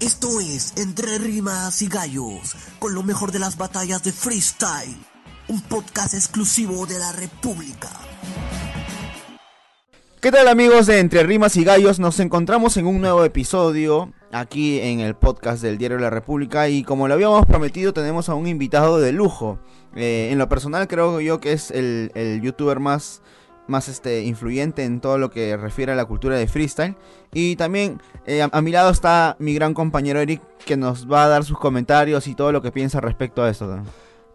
Esto es Entre Rimas y Gallos, con lo mejor de las batallas de freestyle, un podcast exclusivo de la República. ¿Qué tal amigos de Entre Rimas y Gallos? Nos encontramos en un nuevo episodio aquí en el podcast del Diario de la República y como lo habíamos prometido tenemos a un invitado de lujo. Eh, en lo personal creo yo que es el, el youtuber más, más este, influyente en todo lo que refiere a la cultura de freestyle. Y también eh, a, a mi lado está mi gran compañero Eric que nos va a dar sus comentarios y todo lo que piensa respecto a esto.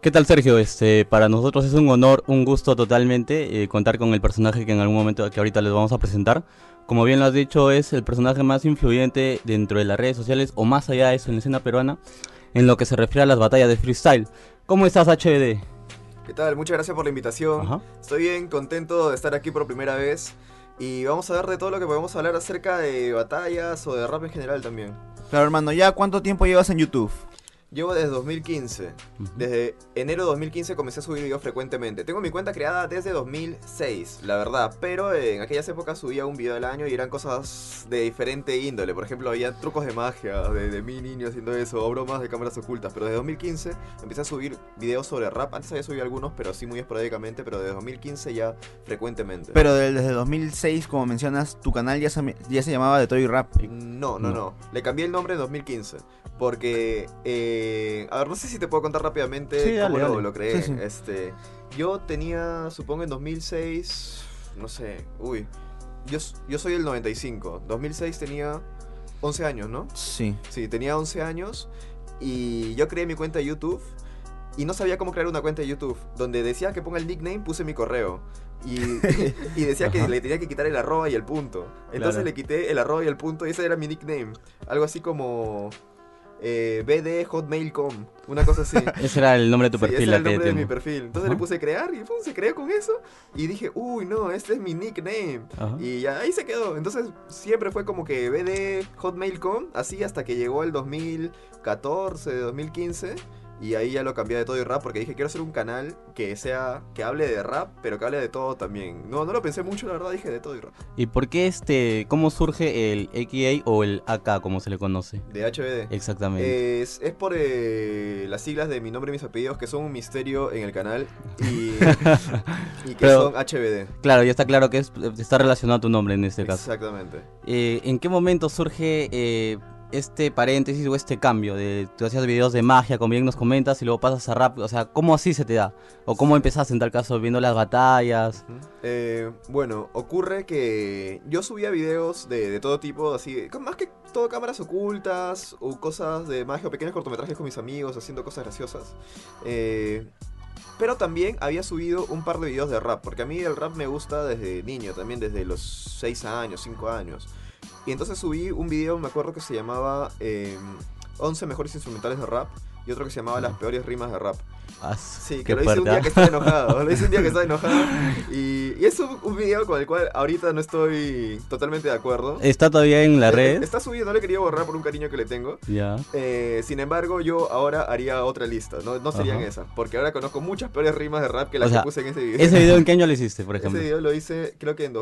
¿Qué tal Sergio? Este, para nosotros es un honor, un gusto totalmente eh, contar con el personaje que en algún momento que ahorita les vamos a presentar. Como bien lo has dicho, es el personaje más influyente dentro de las redes sociales o más allá de eso en la escena peruana en lo que se refiere a las batallas de freestyle. ¿Cómo estás HBD? ¿Qué tal? Muchas gracias por la invitación. Ajá. Estoy bien contento de estar aquí por primera vez. Y vamos a ver de todo lo que podemos hablar acerca de batallas o de rap en general también. Claro hermano, ¿ya cuánto tiempo llevas en YouTube? Llevo desde 2015. Ujú. Desde enero de 2015 comencé a subir videos frecuentemente. Tengo mi cuenta creada desde 2006, la verdad. Pero en aquellas épocas subía un video al año y eran cosas de diferente índole. Por ejemplo, había trucos de magia de, de mi niño haciendo eso, o bromas de cámaras ocultas. Pero desde 2015 empecé a subir videos sobre rap. Antes había subido algunos, pero sí muy esporádicamente. Pero desde 2015 ya frecuentemente. Pero de- desde 2006, como mencionas, tu canal ya se, ya se llamaba The Toy Rap. No, no, No. no, Le cambié el nombre en 2015. Porque, eh, a ver, no sé si te puedo contar rápidamente Sí, dale, cómo lo, dale. lo creé. Sí, sí. Este, yo tenía, supongo en 2006, no sé, uy, yo, yo soy el 95. 2006 tenía 11 años, ¿no? Sí. Sí, tenía 11 años y yo creé mi cuenta de YouTube y no sabía cómo crear una cuenta de YouTube. Donde decía que ponga el nickname, puse mi correo. Y, y decía que le tenía que quitar el arroba y el punto. Entonces Claro. le quité el arroba y el punto y ese era mi nickname. Algo así como eh, BD Hotmail.com, una cosa así. Ese era el nombre de tu Sí, perfil. ese era el nombre de mi perfil. Entonces le puse crear y pum, se creó con eso. Y dije, uy, no, este es mi nickname. Y ya ahí se quedó. Entonces siempre fue como que BD Hotmail.com, así hasta que llegó el 2014, 2015. Y ahí ya lo cambié de todo y rap porque dije, quiero hacer un canal que sea, que hable de rap, pero que hable de todo también. No, no lo pensé mucho, la verdad, dije de todo y rap. ¿Y por qué este, cómo surge el AKA o el AK como se le conoce? De HBD. Exactamente. Es, es por eh, las siglas de mi nombre y mis apellidos, que son un misterio en el canal. Y, y que Pero- son HBD. Claro, ya está claro que es- está relacionado a tu nombre en este caso. Exactamente. Eh, ¿En qué momento surge eh, este paréntesis o este cambio? De, tú hacías videos de magia, como bien nos comentas, y luego pasas a rap. O sea, ¿cómo así se te da? ¿O cómo empezaste en tal caso viendo las batallas? Eh, bueno, ocurre que yo subía videos de, de todo tipo, así, más que todo cámaras ocultas o cosas de magia o pequeños cortometrajes con mis amigos, haciendo cosas graciosas. Eh, pero también había subido un par de videos de rap, porque a mí el rap me gusta desde niño, también desde los 6 años, 5 años. Y entonces subí un video, me acuerdo que se llamaba eh, 11 mejores instrumentales de rap y otro que se llamaba Las peores rimas de rap. Ah, Sí, que lo hice un día ¿ah? que estaba enojado. Lo hice un día que estaba enojado. Y, y es un, un video con el cual ahorita no estoy totalmente de acuerdo. ¿Está todavía en las Eh, redes? Está subido, no le quería borrar por un cariño que le tengo. Ya. Eh, sin embargo, yo ahora haría otra lista. No, no serían Ajá. esas. Porque ahora conozco muchas peores rimas de rap que las O sea, que puse en ese video. ¿Ese video en qué año lo hiciste, por ejemplo? Ese video lo hice, creo que en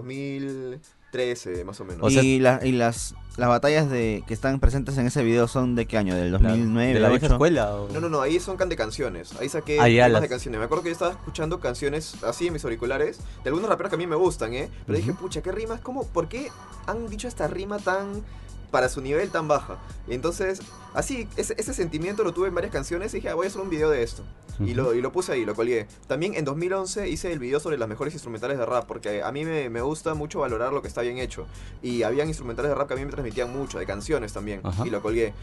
2013, más o menos. O sea- y la- y las, las batallas de que están presentes en ese video son de qué año? ¿Del Claro. 2009? ¿De la vieja 2008? escuela? o- No, no, no, ahí son can de canciones. Ahí saqué Ah, las- de canciones. Me acuerdo que yo estaba escuchando canciones así en mis auriculares de algunos raperos que a mí me gustan, ¿eh? Pero dije, pucha, ¿qué rimas? ¿Cómo? ¿Por qué han dicho esta rima tan para su nivel tan baja? Y entonces, así, ese, ese sentimiento lo tuve en varias canciones y dije, ah, voy a hacer un video de esto. Y lo, y lo puse ahí, lo colgué. También en 2011 hice el video sobre las mejores instrumentales de rap, porque a mí me, me gusta mucho valorar lo que está bien hecho. Y habían instrumentales de rap que a mí me transmitían mucho, de canciones también, y lo colgué.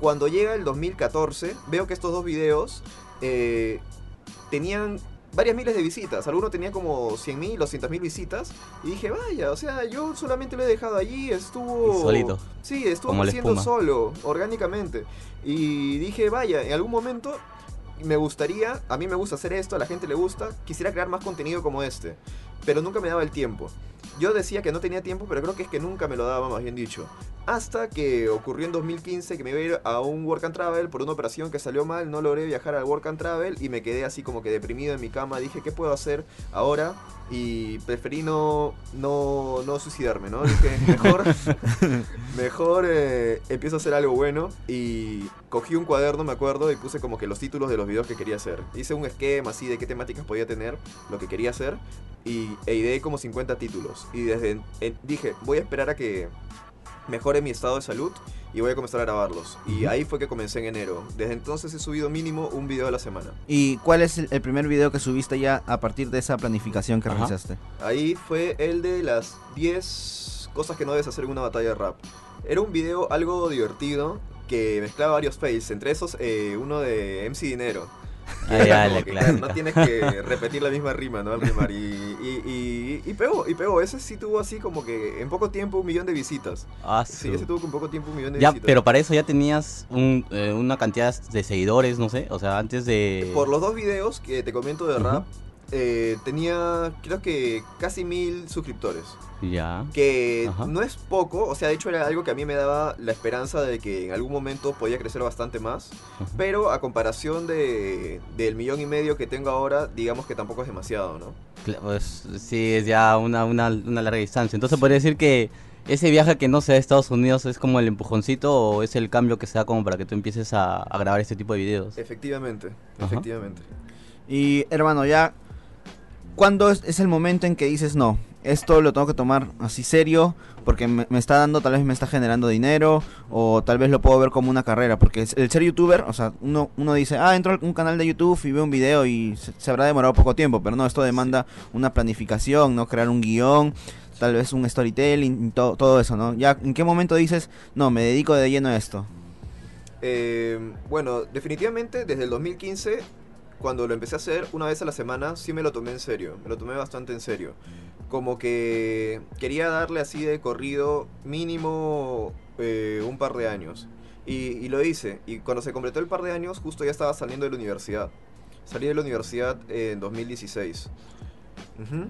Cuando llega el 2014, veo que estos dos videos eh, tenían varias miles de visitas. Alguno tenía como 100.000 o 200.000 visitas. Y dije, vaya, o sea, yo solamente lo he dejado allí, estuvo... Y solito. Sí, estuvo espuma. solo, orgánicamente. Y dije, vaya, en algún momento me gustaría, a mí me gusta hacer esto, a la gente le gusta, quisiera crear más contenido como este. Pero nunca me daba el tiempo. Yo decía que no tenía tiempo, pero creo que es que nunca me lo daba, más bien dicho. Hasta que ocurrió en 2015 que me iba a ir a un work and travel por una operación que salió mal, no logré viajar al work and travel y me quedé así como que deprimido en mi cama. Dije, ¿qué puedo hacer ahora? Y preferí no, no, no suicidarme, ¿no? Dije, mejor, mejor eh, empiezo a hacer algo bueno y cogí un cuaderno, me acuerdo, y puse como que los títulos de los videos que quería hacer. Hice un esquema así de qué temáticas podía tener, lo que quería hacer, y e ideé como 50 títulos. Y desde dije, voy a esperar a que mejore mi estado de salud y voy a comenzar a grabarlos. Y ahí fue que comencé en enero. Desde entonces he subido mínimo un video a la semana. ¿Y cuál es el, el primer video que subiste ya a partir de esa planificación que Ajá. realizaste? Ahí fue el de las 10 cosas que no debes hacer en una batalla de rap. Era un video algo divertido que mezclaba varios fails, entre esos eh, uno de MC Dinero. Ah, claro, no tienes que repetir la misma rima, ¿no? Al rimar. Y, y, y, y pegó, y pegó. Ese sí tuvo así como que en poco tiempo un millón de visitas. Ah, Sí, ese tuvo en poco tiempo un millón de Ya, visitas. pero para eso ya tenías un, eh, una cantidad de seguidores, no sé, o sea, antes de... Por los dos videos que te comento de rap, eh, tenía creo que casi mil suscriptores. Ya. Que Ajá. no es poco, o sea, de hecho era algo que a mí me daba la esperanza de que en algún momento podía crecer bastante más. Pero a comparación de, del millón y medio que tengo ahora, digamos que tampoco es demasiado, ¿no? Pues sí, es ya una, una, una larga distancia. Entonces podría decir que ese viaje que no sea a Estados Unidos es como el empujoncito o es el cambio que se da como para que tú empieces a, a grabar este tipo de videos. Efectivamente, Ajá. efectivamente. Y hermano, ya, ¿cuándo es, es el momento en que dices no? Esto lo tengo que tomar así serio porque me, me está dando, tal vez me está generando dinero o tal vez lo puedo ver como una carrera. Porque el ser youtuber, o sea, uno, uno dice, ah, entro a un canal de YouTube y veo un video y se, se habrá demorado poco tiempo, pero no, esto demanda una planificación, ¿no? Crear un guion, tal vez un storytelling, to- todo eso, ¿no? Ya, ¿en qué momento dices, no, me dedico de lleno a esto? Eh, bueno, definitivamente desde el 2015, cuando lo empecé a hacer una vez a la semana, sí me lo tomé en serio, me lo tomé bastante en serio. Como que quería darle así de corrido mínimo eh, un par de años. Y, y lo hice, y cuando se completó el par de años, justo ya estaba saliendo de la universidad. Salí de la universidad en 2016.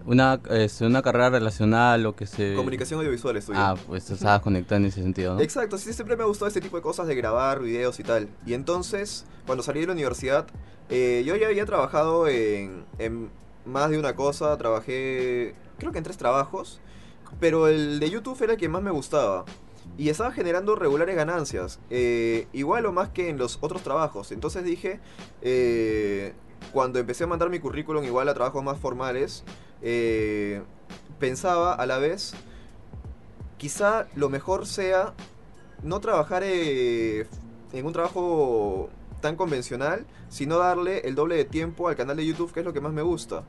Una, este, una carrera relacional, lo que se... Comunicación audiovisual estudié. Ah, pues te estabas conectado en ese sentido, ¿no? Exacto, sí, siempre me gustado este tipo de cosas de grabar videos y tal. Y entonces, cuando salí de la universidad, eh, yo ya había trabajado en, en más de una cosa, trabajé creo que en tres trabajos, pero el de YouTube era el que más me gustaba. Y estaba generando regulares ganancias, eh, igual o más que en los otros trabajos. Entonces dije, eh, cuando empecé a mandar mi currículum igual a trabajos más formales, eh, pensaba a la vez, quizá lo mejor sea no trabajar eh, en un trabajo tan convencional, sino darle el doble de tiempo al canal de YouTube, que es lo que más me gusta.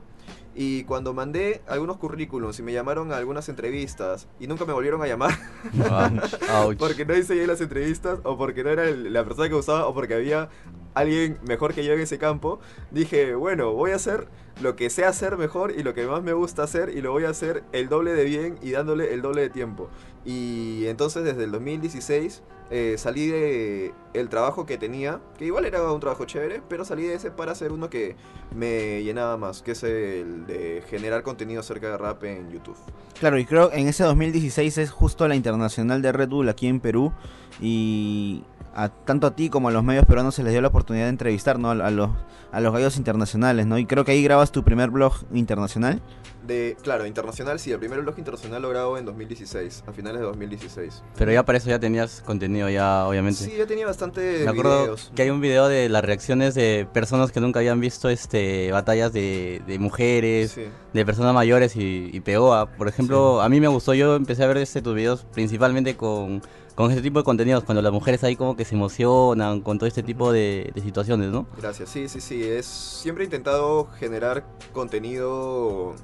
Y cuando mandé algunos currículums y me llamaron a algunas entrevistas y nunca me volvieron a llamar porque no hice bien las entrevistas o porque no era el- la persona que usaba o porque había alguien mejor que yo en ese campo, dije, bueno, voy a hacer lo que sé hacer mejor y lo que más me gusta hacer y lo voy a hacer el doble de bien y dándole el doble de tiempo. Y entonces desde el 2016 eh, salí de el trabajo que tenía, que igual era un trabajo chévere, pero salí de ese para hacer uno que me llenaba más, que es el de generar contenido acerca de rap en YouTube. Claro, y creo en ese 2016 es justo la internacional de Red Bull aquí en Perú y a, tanto a ti como a los medios peruanos se les dio la oportunidad de entrevistar ¿no? a, a los, a los gallos internacionales, ¿no? Y creo que ahí grabas tu primer blog internacional. De, claro, internacional, sí, el primer blog internacional lo grabo en 2016, a finales de 2016. Pero ya para eso ya tenías contenido, ya obviamente. Sí, ya tenía bastante Me acuerdo videos. que hay un video de las reacciones de personas que nunca habían visto este batallas de, de mujeres, Sí. de personas mayores y, y ah. Por ejemplo, a mí me gustó, yo empecé a ver este, tus videos principalmente con, con este tipo de contenidos, cuando las mujeres ahí como que se emocionan con todo este tipo de, de situaciones, ¿no? Gracias, sí, sí, sí. Es, siempre he intentado generar contenido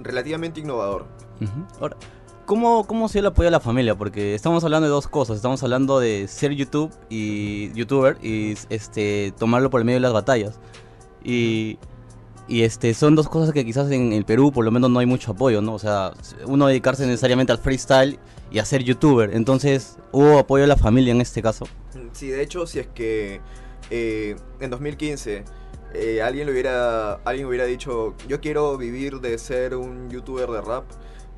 relativamente innovador. Ahora, ¿cómo, ¿cómo se le apoyo a la familia? Porque estamos hablando de dos cosas. Estamos hablando de ser YouTube y youtuber y este tomarlo por el medio de las batallas. Y, y este son dos cosas que quizás en el Perú por lo menos no hay mucho apoyo, ¿no? O sea, uno dedicarse necesariamente al freestyle y a ser youtuber. Entonces, ¿hubo apoyo a la familia en este caso? Sí, de hecho, si es que eh, en 2015 eh, alguien, le hubiera, alguien hubiera dicho, yo quiero vivir de ser un youtuber de rap,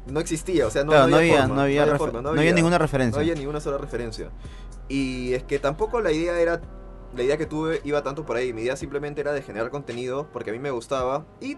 no existía, o sea, no, Claro, no no había, había, forma, no había, no había ninguna referencia. No había ninguna sola referencia. Y es que tampoco la idea era. La idea que tuve iba tanto por ahí. Mi idea simplemente era de generar contenido porque a mí me gustaba. Y,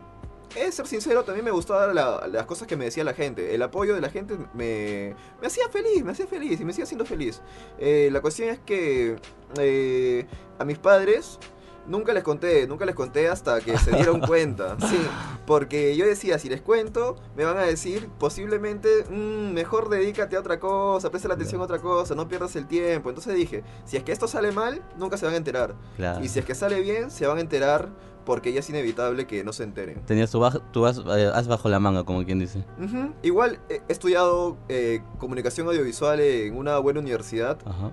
de ser sincero, también me gustaban la- las cosas que me decía la gente. El apoyo de la gente me, me hacía feliz, me hacía feliz y me sigue haciendo feliz. Eh, la cuestión es que eh, a mis padres. Nunca les conté, nunca les conté hasta que se dieron cuenta. Sí, porque yo decía, si les cuento, me van a decir posiblemente, "Mm, mejor dedícate a otra cosa, presta la atención a otra cosa, no pierdas el tiempo. Entonces dije, si es que esto sale mal, nunca se van a enterar. Claro. Y si es que sale bien, se van a enterar porque ya es inevitable que no se enteren. Tenías tu, baj- tu as, eh, as bajo la manga, como quien dice. Ujú. Igual he he estudiado eh, comunicación audiovisual en una buena universidad, Ajá.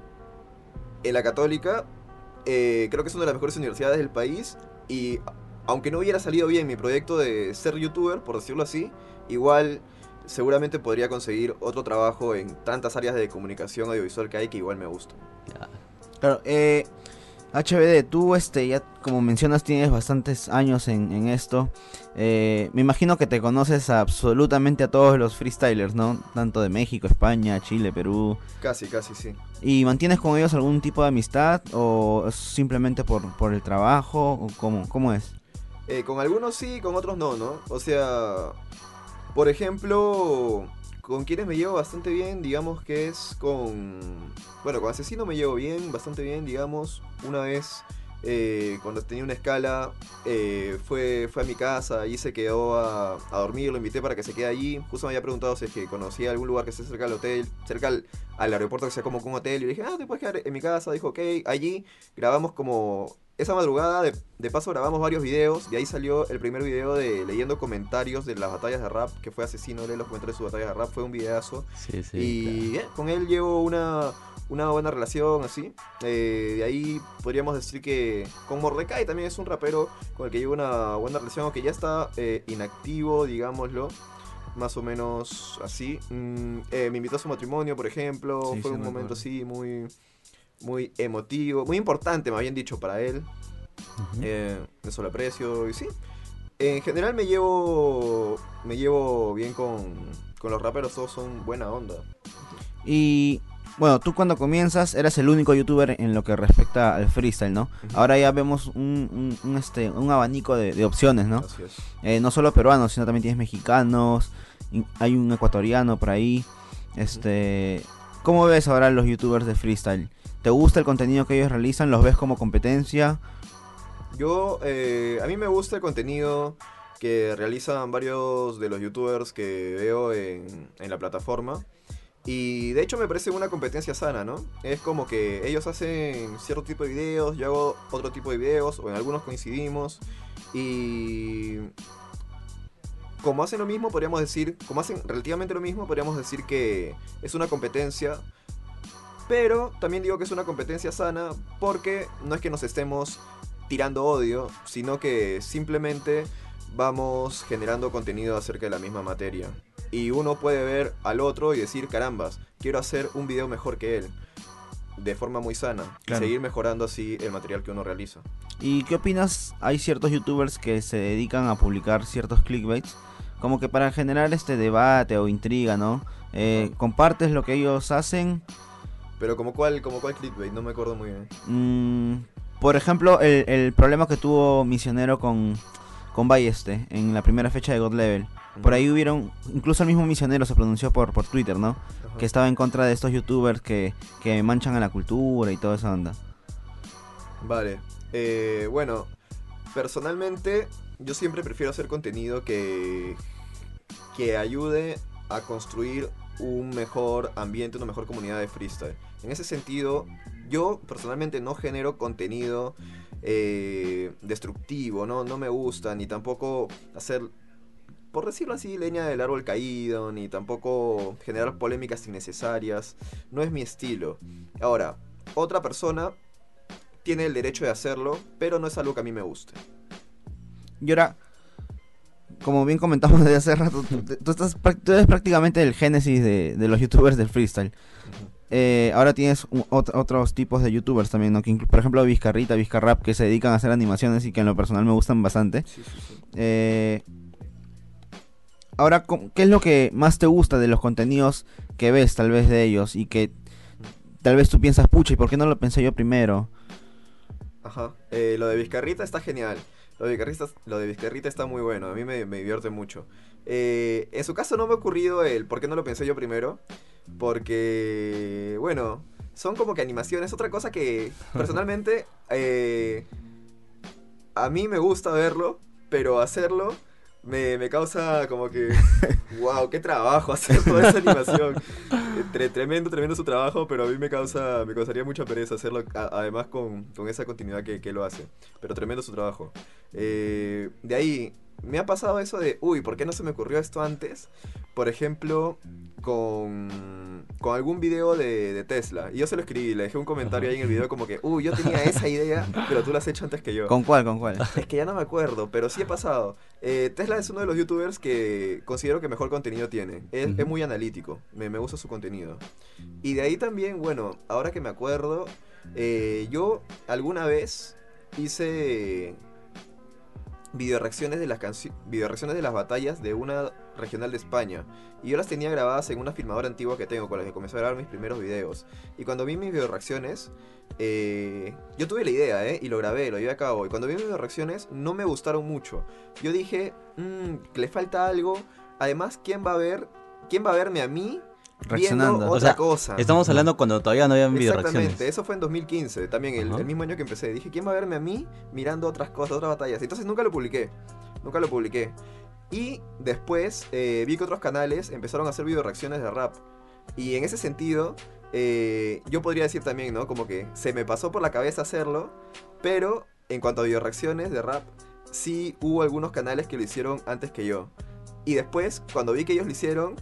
en la católica. eh, creo que es una de las mejores universidades del país. Y aunque no hubiera salido bien mi proyecto de ser youtuber, por decirlo así, igual seguramente podría conseguir otro trabajo en tantas áreas de comunicación audiovisual que hay que igual me gustan. Ya. Claro, eh, HBD, tú este, ya como mencionas tienes bastantes años en, en esto. Eh, me imagino que te conoces absolutamente a todos los freestylers, ¿no? Tanto de México, España, Chile, Perú. Casi, casi sí. ¿Y mantienes con ellos algún tipo de amistad o simplemente por, por el trabajo? ¿O cómo, cómo es? Eh, con algunos sí, con otros no, ¿no? O sea, por ejemplo, con quienes me llevo bastante bien, digamos que es con... Bueno, con Asesino me llevo bien, bastante bien, digamos. Una vez, eh, cuando tenía una escala, eh, fue, fue a mi casa y se quedó a, dormir, lo invité para que se quede allí. Justo me había preguntado si es que conocía algún lugar que esté cerca del hotel, cerca al, al aeropuerto que sea como un hotel. Y le dije, ah, te puedes quedar en mi casa. Dijo, ok, allí grabamos como esa madrugada, de, de paso grabamos varios videos y ahí salió el primer video de leyendo comentarios de las batallas de rap, que fue Asesino, lee los comentarios de su batalla de rap, fue un videazo. Sí, sí. y eh, con él llevo una, una buena relación así. Eh, de ahí podríamos decir que con Mordecai también es un rapero con el que llevo una buena relación, aunque ya está eh, inactivo, digámoslo. Más o menos así. Mm, eh, me invitó a su matrimonio, por ejemplo. Sí, fue un me momento así muy, muy emotivo, muy importante, me habían dicho, para él. Eh, eso lo aprecio y sí. En general me llevo me llevo bien con, con los raperos, todos son buena onda. Y bueno, tú cuando comienzas eras el único youtuber en lo que respecta al freestyle, ¿no? Ahora ya vemos un, un- un, este, un abanico de, de opciones, ¿no? Así es. Eh, no solo peruanos, sino también tienes mexicanos, hay un ecuatoriano por ahí. Este, ¿Cómo ves ahora los youtubers de freestyle? ¿Te gusta el contenido que ellos realizan? ¿Los ves como competencia? Yo, eh, a mí me gusta el contenido que realizan varios de los youtubers que veo en, en la plataforma. Y de hecho me parece una competencia sana, ¿no? Es como que ellos hacen cierto tipo de videos, yo hago otro tipo de videos, o en algunos coincidimos. Y como hacen lo mismo, podríamos decir, como hacen relativamente lo mismo, podríamos decir que es una competencia. Pero también digo que es una competencia sana porque no es que nos estemos tirando odio, sino que simplemente vamos generando contenido acerca de la misma materia. Y uno puede ver al otro y decir, carambas, quiero hacer un video mejor que él. De forma muy sana. Claro. Y seguir mejorando así el material que uno realiza. ¿Y qué opinas? Hay ciertos youtubers que se dedican a publicar ciertos clickbaits, como que para generar este debate o intriga, ¿no? Eh, ¿Compartes lo que ellos hacen? Pero como cuál, como cuál clickbait, no me acuerdo muy bien. Mm, por ejemplo, el, el problema que tuvo Misionero con, con Balleste en la primera fecha de God Level. Por ahí hubieron, incluso el mismo Misionero se pronunció por, por Twitter, ¿no? Ajá. Que estaba en contra de estos youtubers que, que manchan a la cultura y toda esa onda. Vale. Eh, bueno, personalmente yo siempre prefiero hacer contenido que, que ayude a construir un mejor ambiente, una mejor comunidad de freestyle. En ese sentido, yo personalmente no genero contenido eh, destructivo, ¿no? no me gusta, ni tampoco hacer, por decirlo así, leña del árbol caído, ni tampoco generar polémicas innecesarias. No es mi estilo. Ahora, otra persona tiene el derecho de hacerlo, pero no es algo que a mí me guste. Y ahora, como bien comentamos desde hace rato, tú, tú estás, tú eres prácticamente el génesis de, de los youtubers del freestyle. Eh, ahora tienes otros tipos de youtubers también, ¿no? Que por ejemplo Vizcarrita, Vizcarrap, que se dedican a hacer animaciones y que en lo personal me gustan bastante. Sí, sí, sí. Eh, ahora, ¿cómo- ¿qué es lo que más te gusta de los contenidos que ves tal vez de ellos y que tal vez tú piensas, pucha, ¿y por qué no lo pensé yo primero? Ajá. Eh, lo de Vizcarrita está genial. Lo de Vizcarrita, lo de Vizcarrita está muy bueno. A mí me, me divierte mucho. Eh, en su caso no me ha ocurrido el por qué no lo pensé yo primero. Porque, bueno, son como que animaciones. Otra cosa que personalmente eh, a mí me gusta verlo, pero hacerlo me, me causa como que, wow, qué trabajo hacer toda esa animación. Tre- tremendo, tremendo su trabajo, pero a mí me causa, me causaría mucha pereza hacerlo, a- además con, con esa continuidad que, que lo hace. Pero tremendo su trabajo. Eh, de ahí, me ha pasado eso de, uy, ¿por qué no se me ocurrió esto antes? Por ejemplo, con, con algún video de, de Tesla. Y yo se lo escribí, le dejé un comentario ahí en el video como que, uy, yo tenía esa idea, pero tú la has hecho antes que yo. ¿Con cuál, con cuál? Es que ya no me acuerdo, pero sí he pasado. Eh, Tesla es uno de los youtubers que considero que mejor contenido tiene. Es, es muy analítico, me, me gusta su contenido. Y de ahí también, bueno, ahora que me acuerdo, eh, yo alguna vez hice video reacciones de las reacciones de las batallas de una regional de España. Y yo las tenía grabadas en una filmadora antigua que tengo con la que comencé a grabar mis primeros videos. Y cuando vi mis video reacciones eh, yo tuve la idea eh, y lo grabé lo llevé a cabo. Y cuando vi mis video reacciones no me gustaron mucho. Yo dije "Mm, que le falta algo. Además quién va a ver quién va a verme a mí Reaccionando. otra O sea, cosa Estamos hablando cuando todavía no habían video Exactamente, reacciones. eso fue en 2015, también el mismo año que empecé. Dije, ¿quién va a verme a mí mirando otras cosas, otras batallas? Entonces nunca lo publiqué, nunca lo publiqué. Y después eh, vi que otros canales empezaron a hacer video reacciones de rap. Y en ese sentido, eh, yo podría decir también, ¿no? Como que se me pasó por la cabeza hacerlo, pero en cuanto a video reacciones de rap, sí hubo algunos canales que lo hicieron antes que yo. Y después, cuando vi que ellos lo hicieron,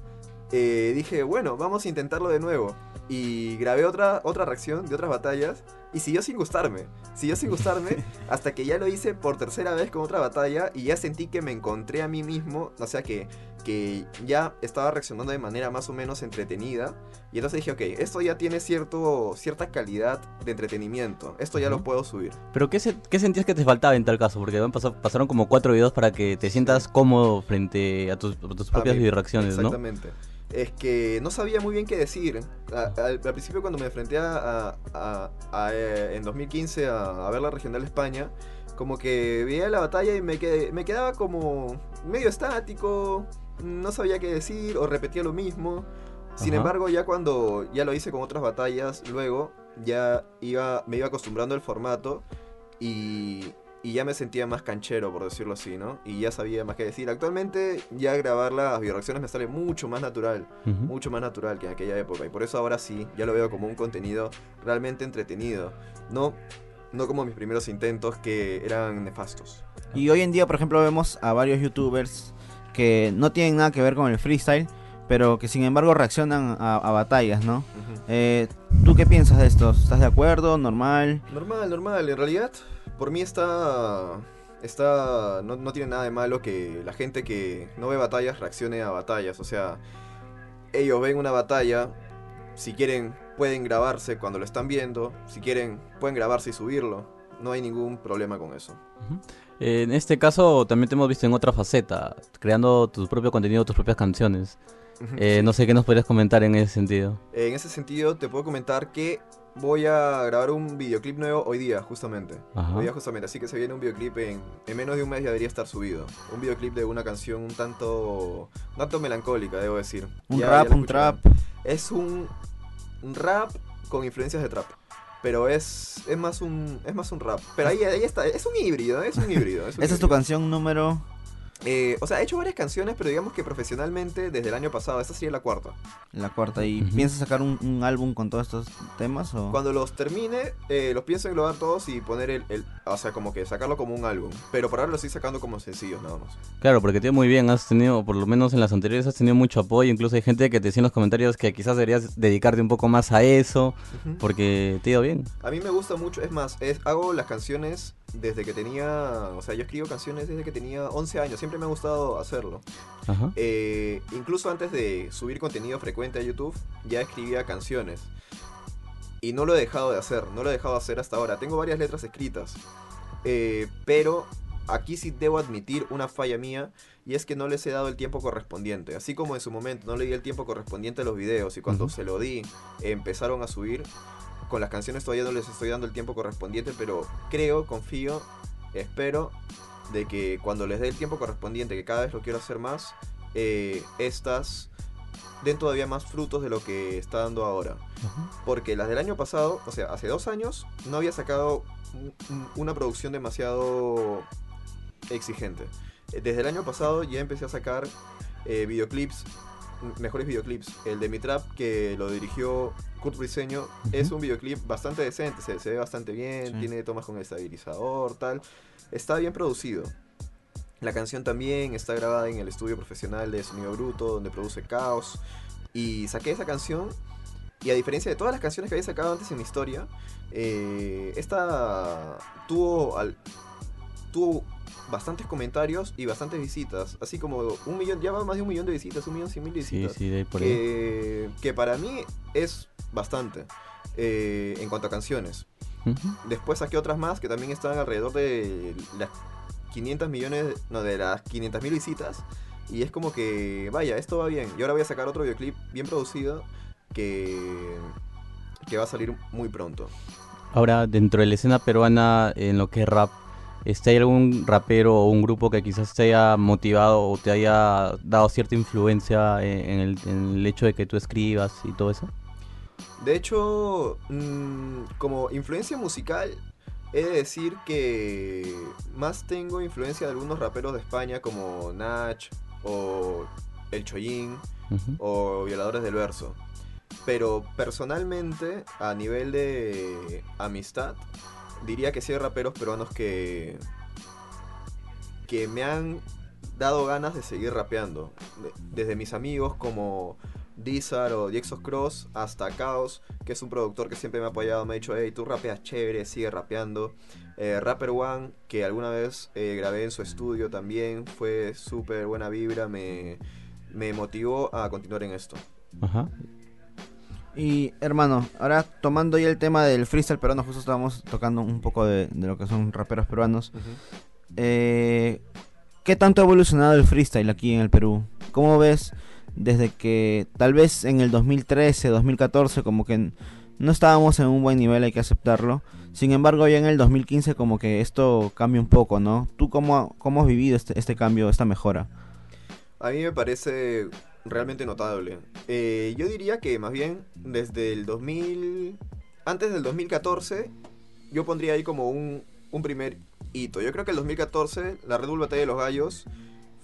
eh, dije, bueno, vamos a intentarlo de nuevo. Y grabé otra, otra reacción de otras batallas y siguió sin gustarme. Siguió sin gustarme hasta que ya lo hice por tercera vez con otra batalla y ya sentí que me encontré a mí mismo. O sea que, que ya estaba reaccionando de manera más o menos entretenida. Y entonces dije, ok, esto ya tiene cierto, cierta calidad de entretenimiento. Esto ya lo puedo subir. Pero ¿qué, se- qué sentías que te faltaba en tal caso? Porque pasado- pasaron como cuatro videos para que te sientas cómodo frente a tus, a tus propias mí, reacciones, ¿no? Exactamente. Es que no sabía muy bien qué decir. A- al, al principio cuando me enfrenté a, eh, en 2015 a, ver la regional de España, como que veía la batalla y me, quedé- me quedaba como medio estático, no sabía qué decir o repetía lo mismo. Sin Ajá. embargo, ya cuando ya lo hice con otras batallas, luego ya iba, me iba acostumbrando al formato y, y ya me sentía más canchero, por decirlo así, ¿no? Y ya sabía más qué decir. Actualmente ya grabar las bioreacciones me sale mucho más natural, Ujú. mucho más natural que en aquella época. Y por eso ahora sí, ya lo veo como un contenido realmente entretenido. No, no como mis primeros intentos que eran nefastos. Y hoy en día, por ejemplo, vemos a varios youtubers que no tienen nada que ver con el freestyle, pero que sin embargo reaccionan a, a batallas, ¿no? Ujú. Eh, ¿Tú qué piensas de esto? ¿Estás de acuerdo? ¿Normal? Normal, normal. En realidad, por mí está. Está. No, no tiene nada de malo que la gente que no ve batallas reaccione a batallas. O sea, ellos ven una batalla. Si quieren, pueden grabarse cuando lo están viendo. Si quieren, pueden grabarse y subirlo. No hay ningún problema con eso. En este caso también te hemos visto en otra faceta, creando tu propio contenido, tus propias canciones. Eh, no sé qué nos podrías comentar en ese sentido. En ese sentido, te puedo comentar que voy a grabar un videoclip nuevo hoy día, justamente. Ajá. Hoy día, justamente. Así que se viene un videoclip en, en menos de un mes ya debería estar subido. Un videoclip de una canción un tanto, un tanto melancólica, debo decir. ¿Un Ya- rap, ya un trap? Es un, un rap con influencias de trap. Pero es, es más un es más un rap. Pero ahí, ahí está, es un híbrido, es un híbrido. Es un Esa es tu canción número... Eh, o sea, he hecho varias canciones, pero digamos que profesionalmente desde el año pasado. Esta sería la cuarta. La cuarta. ¿Y Ujú. piensas sacar un, un álbum con todos estos temas? O... Cuando los termine, eh, los pienso englobar todos y poner el, el- O sea, como que sacarlo como un álbum. Pero por ahora lo estoy sacando como sencillos, nada más. Claro, porque te iba muy bien, has tenido, por lo menos en las anteriores, has tenido mucho apoyo. Incluso hay gente que te decía en los comentarios que quizás deberías dedicarte un poco más a eso, porque te ha ido bien. A mí me gusta mucho, es más, es, hago las canciones desde que tenía, o sea, yo escribo canciones desde que tenía 11 años, siempre me ha gustado hacerlo. Ajá. Eh, incluso antes de subir contenido frecuente a YouTube, ya escribía canciones. Y no lo he dejado de hacer, no lo he dejado de hacer hasta ahora. Tengo varias letras escritas, eh, pero aquí sí debo admitir una falla mía y es que no les he dado el tiempo correspondiente. Así como en su momento no le di el tiempo correspondiente a los videos y cuando se lo di empezaron a subir, con las canciones todavía no les estoy dando el tiempo correspondiente, pero creo, confío, espero de que cuando les dé el tiempo correspondiente, que cada vez lo quiero hacer más, eh, estas den todavía más frutos de lo que está dando ahora. Porque las del año pasado, o sea, hace dos años, no había sacado un- un- una producción demasiado exigente. Eh, Desde el año pasado ya empecé a sacar eh, videoclips, mejores videoclips. El de Mi Trap, que lo dirigió Kurt Briseño, es un videoclip bastante decente, se, se ve bastante bien, Sí. tiene tomas con estabilizador, tal. Está bien producido. La canción también está grabada en el estudio profesional de Sonido Bruto, donde produce Caos. Y saqué esa canción. Y a diferencia de todas las canciones que había sacado antes en mi historia, eh, esta tuvo, al- tuvo bastantes comentarios y bastantes visitas. Así como un millón, ya va más de un millón de visitas, un millón cien mil visitas. sí, de ahí por ahí. que, para mí es bastante eh, en cuanto a canciones. Después saqué otras más que también estaban alrededor de las 500 millones, no, de las 500 mil visitas. Y es como que, vaya, esto va bien. Y ahora voy a sacar otro videoclip bien producido que, que va a salir muy pronto. Ahora, dentro de la escena peruana, en lo que es rap, ¿está hay algún rapero o un grupo que quizás te haya motivado o te haya dado cierta influencia en, en el, en el hecho de que tú escribas y todo eso? De hecho, mm, como influencia musical, he de decir que más tengo influencia de algunos raperos de España como Nach o El Chollín Ujú. o Violadores del Verso. Pero personalmente, a nivel de amistad, diría que sí hay raperos peruanos que, que me han dado ganas de seguir rapeando. De- Desde mis amigos como Dizar o Diexos Cross hasta Chaos, que es un productor que siempre me ha apoyado, me ha dicho, hey, tú rapeas chévere, sigue rapeando. Eh, Rapper One, que alguna vez eh, grabé en su estudio también, fue súper buena vibra, me, me motivó a continuar en esto. Ajá. Y hermano, ahora tomando ya el tema del freestyle peruano, justo estábamos tocando un poco de, de lo que son raperos peruanos. Eh, ¿Qué tanto ha evolucionado el freestyle aquí en el Perú? ¿Cómo ves desde que tal vez en el 2013, 2014 como que no estábamos en un buen nivel, hay que aceptarlo? Sin embargo, ya en el 2015 como que esto cambia un poco, ¿no? ¿Tú cómo, cómo has vivido este, este cambio, esta mejora? A mí me parece realmente notable. Eh, yo diría que más bien desde el 2000, antes del 2014, yo pondría ahí como un, un primer hito. Yo creo que el 2014, la Red Bull Batalla de los Gallos,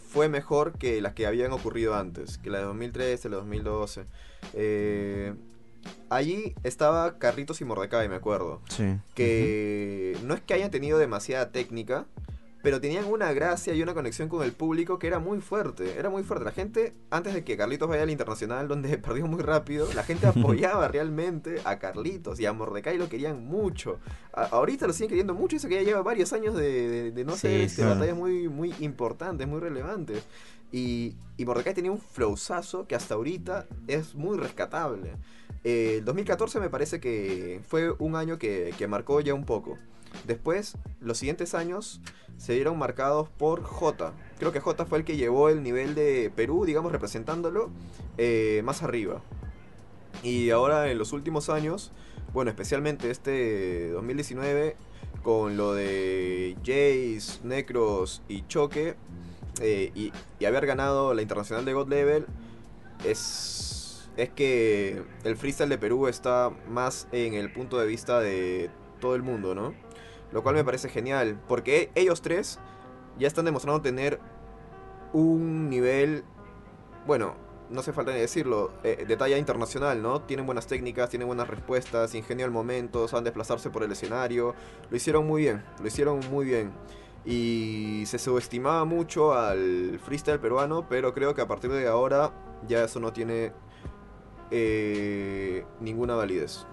fue mejor que las que habían ocurrido antes, que la de 2013, la de 2012. Eh, allí estaba Carritos y Mordecai, me acuerdo Sí. que no es que hayan tenido demasiada técnica, pero tenían una gracia y una conexión con el público que era muy fuerte, era muy fuerte. La gente, antes de que Carlitos vaya al internacional, donde perdió muy rápido, la gente apoyaba realmente a Carlitos y a Mordecai lo querían mucho. A- ahorita lo siguen queriendo mucho, eso que ya lleva varios años de, de- de no Sí, ser este, batallas muy, muy importantes, muy relevantes. Y, y Mordecai tenía un flowzazo que hasta ahorita es muy rescatable. Eh, el 2014 me parece que fue un año que, que marcó ya un poco. Después, los siguientes años se dieron marcados por J. Creo que J fue el que llevó el nivel de Perú, digamos, representándolo eh, más arriba. Y ahora en los últimos años, bueno, especialmente este 2019, con lo de Jace, Necros y Choque, eh, y, haber ganado la internacional de God Level, es, es que el freestyle de Perú está más en el punto de vista de todo el mundo, ¿no? Lo cual me parece genial, porque ellos tres ya están demostrando tener un nivel, bueno, no hace falta ni decirlo, eh, de talla internacional, ¿no? Tienen buenas técnicas, tienen buenas respuestas, ingenio al momento, saben desplazarse por el escenario. Lo hicieron muy bien, lo hicieron muy bien. Y se subestimaba mucho al freestyle peruano, pero creo que a partir de ahora ya eso no tiene eh, ninguna validez.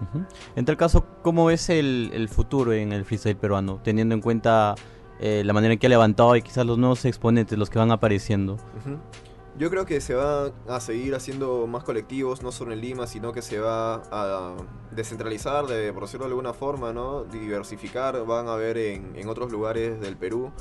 En tal caso, ¿cómo ves el, el futuro en el freestyle peruano? Teniendo en cuenta eh, la manera en que ha levantado y quizás los nuevos exponentes, los que van apareciendo. Yo creo que se va a seguir haciendo más colectivos, no solo en Lima, sino que se va a descentralizar, de, por decirlo de alguna forma, ¿no? Diversificar, van a ver en, en otros lugares del Perú.